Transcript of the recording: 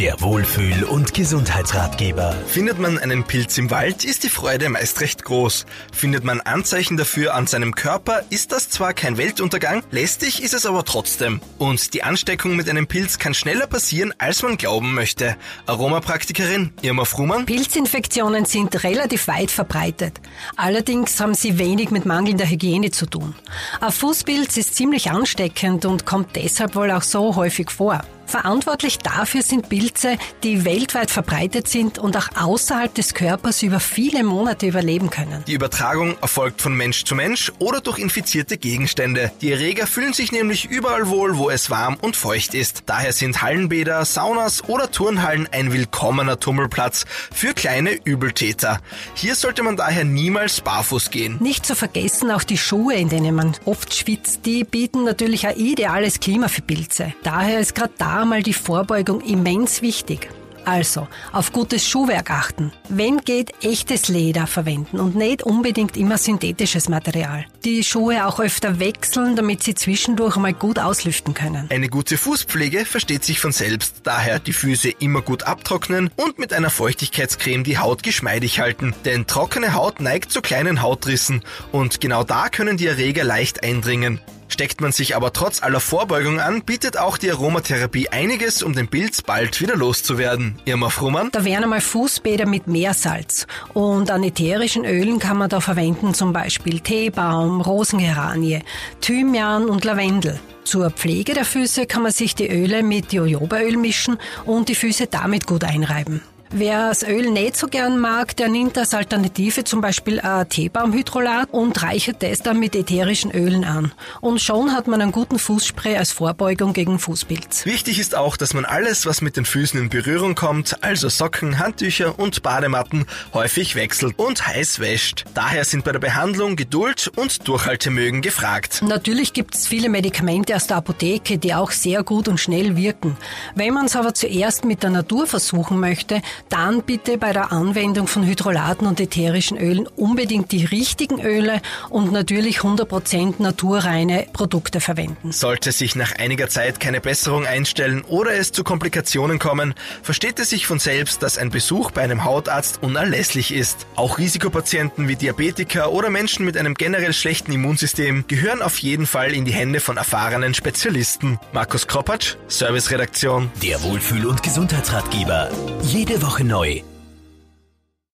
Der Wohlfühl- und Gesundheitsratgeber. Findet man einen Pilz im Wald, ist die Freude meist recht groß. Findet man Anzeichen dafür an seinem Körper, ist das zwar kein Weltuntergang, lästig ist es aber trotzdem. Und die Ansteckung mit einem Pilz kann schneller passieren, als man glauben möchte. Aromapraktikerin Irma Frumann. Pilzinfektionen sind relativ weit verbreitet. Allerdings haben sie wenig mit mangelnder Hygiene zu tun. Ein Fußpilz ist ziemlich ansteckend und kommt deshalb wohl auch so häufig vor. Verantwortlich dafür sind Pilze, die weltweit verbreitet sind und auch außerhalb des Körpers über viele Monate überleben können. Die Übertragung erfolgt von Mensch zu Mensch oder durch infizierte Gegenstände. Die Erreger fühlen sich nämlich überall wohl, wo es warm und feucht ist. Daher sind Hallenbäder, Saunas oder Turnhallen ein willkommener Tummelplatz für kleine Übeltäter. Hier sollte man daher niemals barfuß gehen. Nicht zu vergessen auch die Schuhe, in denen man oft schwitzt, die bieten natürlich ein ideales Klima für Pilze. Daher ist gerade da mal die Vorbeugung immens wichtig. Also, auf gutes Schuhwerk achten. Wenn geht, echtes Leder verwenden und nicht unbedingt immer synthetisches Material. Die Schuhe auch öfter wechseln, damit sie zwischendurch mal gut auslüften können. Eine gute Fußpflege versteht sich von selbst. Daher die Füße immer gut abtrocknen und mit einer Feuchtigkeitscreme die Haut geschmeidig halten. Denn trockene Haut neigt zu kleinen Hautrissen und genau da können die Erreger leicht eindringen. Steckt man sich aber trotz aller Vorbeugung an, bietet auch die Aromatherapie einiges, um den Pilz bald wieder loszuwerden. Irma Frumann? Da wären einmal Fußbäder mit Meersalz. Und an ätherischen Ölen kann man da verwenden zum Beispiel Teebaum, Rosengeranie, Thymian und Lavendel. Zur Pflege der Füße kann man sich die Öle mit Jojobaöl mischen und die Füße damit gut einreiben. Wer das Öl nicht so gern mag, der nimmt als Alternative zum Beispiel ein Teebaumhydrolat und reichert das dann mit ätherischen Ölen an. Und schon hat man einen guten Fußspray als Vorbeugung gegen Fußpilz. Wichtig ist auch, dass man alles, was mit den Füßen in Berührung kommt, also Socken, Handtücher und Badematten, häufig wechselt und heiß wäscht. Daher sind bei der Behandlung Geduld und Durchhaltemögen gefragt. Natürlich gibt es viele Medikamente aus der Apotheke, die auch sehr gut und schnell wirken. Wenn man es aber zuerst mit der Natur versuchen möchte, dann bitte bei der Anwendung von Hydrolaten und ätherischen Ölen unbedingt die richtigen Öle und natürlich 100% naturreine Produkte verwenden. Sollte sich nach einiger Zeit keine Besserung einstellen oder es zu Komplikationen kommen, versteht es sich von selbst, dass ein Besuch bei einem Hautarzt unerlässlich ist. Auch Risikopatienten wie Diabetiker oder Menschen mit einem generell schlechten Immunsystem gehören auf jeden Fall in die Hände von erfahrenen Spezialisten. Markus Kropatsch, Serviceredaktion. Der Wohlfühl- und Gesundheitsratgeber. Jede Woche neu.